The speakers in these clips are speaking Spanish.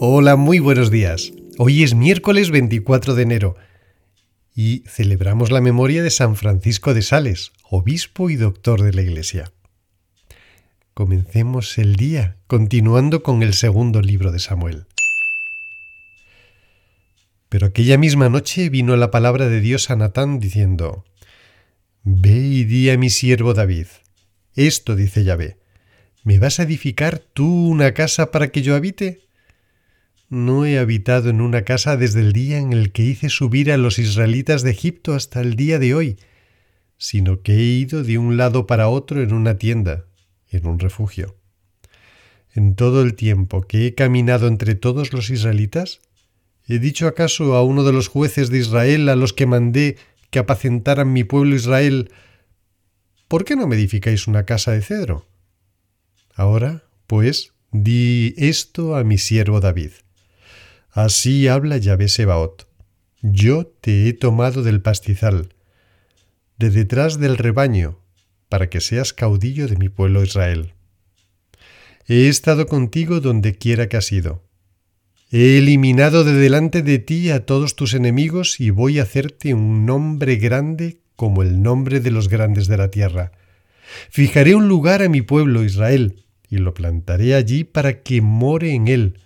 Hola, muy buenos días. Hoy es miércoles 24 de enero y celebramos la memoria de San Francisco de Sales, obispo y doctor de la Iglesia. Comencemos el día continuando con el segundo libro de Samuel. Pero aquella misma noche vino la palabra de Dios a Natán diciendo, Ve y di a mi siervo David, esto dice Yahvé, ¿me vas a edificar tú una casa para que yo habite? No he habitado en una casa desde el día en el que hice subir a los israelitas de Egipto hasta el día de hoy, sino que he ido de un lado para otro en una tienda, en un refugio. En todo el tiempo que he caminado entre todos los israelitas, ¿he dicho acaso a uno de los jueces de Israel a los que mandé que apacentaran mi pueblo Israel, ¿por qué no me edificáis una casa de cedro? Ahora, pues, di esto a mi siervo David. Así habla Yahvé Sebaot. Yo te he tomado del pastizal, de detrás del rebaño, para que seas caudillo de mi pueblo Israel. He estado contigo donde quiera que has ido. He eliminado de delante de ti a todos tus enemigos y voy a hacerte un nombre grande como el nombre de los grandes de la tierra. Fijaré un lugar a mi pueblo Israel y lo plantaré allí para que more en él.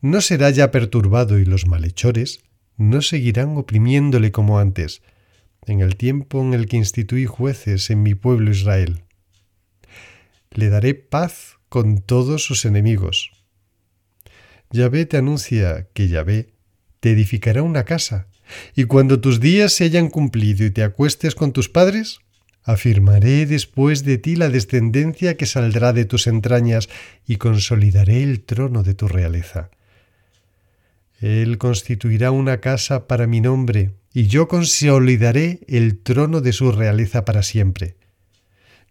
No será ya perturbado y los malhechores no seguirán oprimiéndole como antes, en el tiempo en el que instituí jueces en mi pueblo Israel. Le daré paz con todos sus enemigos. Yahvé te anuncia que Yahvé te edificará una casa, y cuando tus días se hayan cumplido y te acuestes con tus padres, afirmaré después de ti la descendencia que saldrá de tus entrañas y consolidaré el trono de tu realeza. Él constituirá una casa para mi nombre, y yo consolidaré el trono de su realeza para siempre.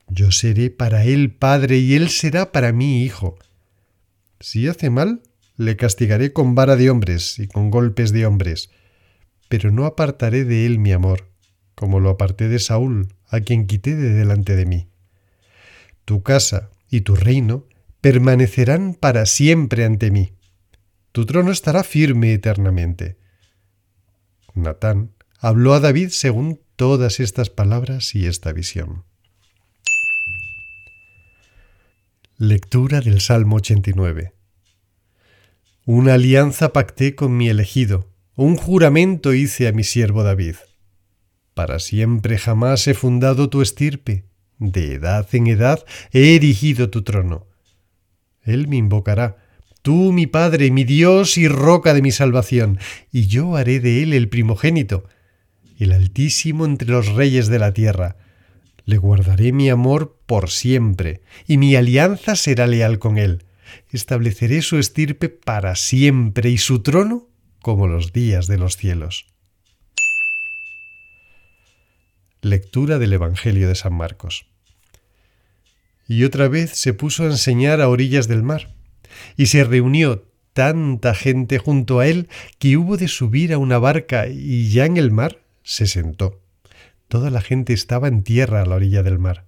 Yo seré para él padre y él será para mí hijo. Si hace mal, le castigaré con vara de hombres y con golpes de hombres, pero no apartaré de él mi amor, como lo aparté de Saúl, a quien quité de delante de mí. Tu casa y tu reino permanecerán para siempre ante mí. Tu trono estará firme eternamente. Natán habló a David según todas estas palabras y esta visión. Lectura del Salmo 89. Una alianza pacté con mi elegido, un juramento hice a mi siervo David. Para siempre jamás he fundado tu estirpe, de edad en edad he erigido tu trono. Él me invocará, tú mi Padre, mi Dios y roca de mi salvación, y yo haré de él el primogénito, el altísimo entre los reyes de la tierra. Le guardaré mi amor por siempre, y mi alianza será leal con él. Estableceré su estirpe para siempre y su trono como los días de los cielos. Lectura del Evangelio de San Marcos. Y otra vez se puso a enseñar a orillas del mar, y se reunió tanta gente junto a él que hubo de subir a una barca y ya en el mar se sentó. Toda la gente estaba en tierra a la orilla del mar.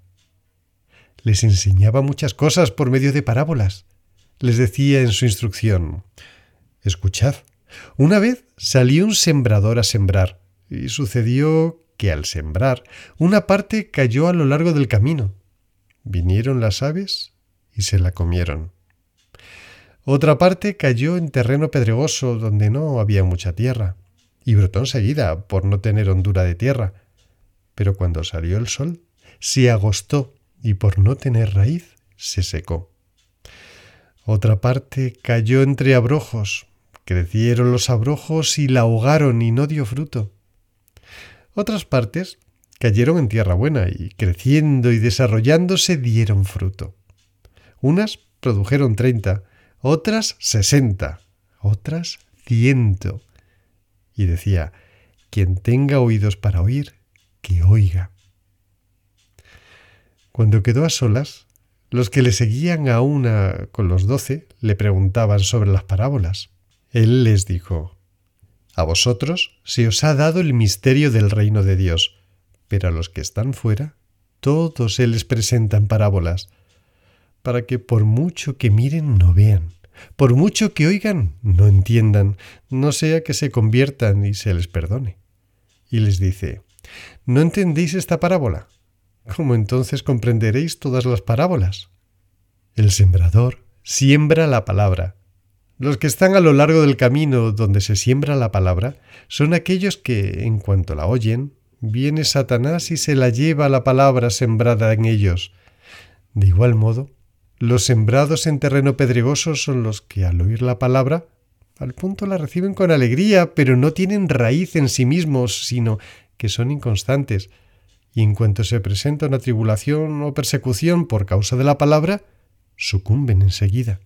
Les enseñaba muchas cosas por medio de parábolas. Les decía en su instrucción, Escuchad, una vez salió un sembrador a sembrar, y sucedió que al sembrar una parte cayó a lo largo del camino. Vinieron las aves y se la comieron. Otra parte cayó en terreno pedregoso donde no había mucha tierra y brotó enseguida por no tener hondura de tierra. Pero cuando salió el sol, se agostó y por no tener raíz, se secó. Otra parte cayó entre abrojos, crecieron los abrojos y la ahogaron y no dio fruto. Otras partes cayeron en tierra buena y creciendo y desarrollándose dieron fruto. Unas produjeron treinta, otras sesenta, otras ciento y decía, quien tenga oídos para oír, que oiga. Cuando quedó a solas, los que le seguían a una con los doce le preguntaban sobre las parábolas. Él les dijo, A vosotros se os ha dado el misterio del reino de Dios, pero a los que están fuera, todos se les presentan parábolas, para que por mucho que miren no vean, por mucho que oigan no entiendan, no sea que se conviertan y se les perdone. Y les dice, ¿no entendéis esta parábola? ¿Cómo entonces comprenderéis todas las parábolas? El sembrador siembra la palabra. Los que están a lo largo del camino donde se siembra la palabra son aquellos que, en cuanto la oyen, viene Satanás y se la lleva la palabra sembrada en ellos. De igual modo, los sembrados en terreno pedregoso son los que al oír la palabra, al punto la reciben con alegría, pero no tienen raíz en sí mismos, sino que son inconstantes, y en cuanto se presenta una tribulación o persecución por causa de la palabra, sucumben enseguida.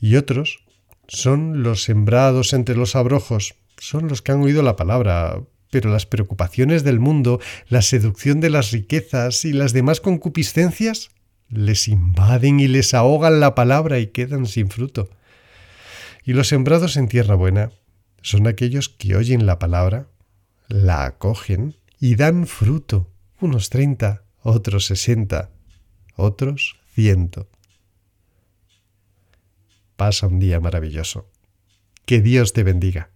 Y otros son los sembrados entre los abrojos, son los que han oído la palabra, pero las preocupaciones del mundo, la seducción de las riquezas y las demás concupiscencias les invaden y les ahogan la palabra y quedan sin fruto. Y los sembrados en tierra buena son aquellos que oyen la palabra, la acogen y dan fruto, unos treinta, otros sesenta, otros ciento. Pasa un día maravilloso. Que Dios te bendiga.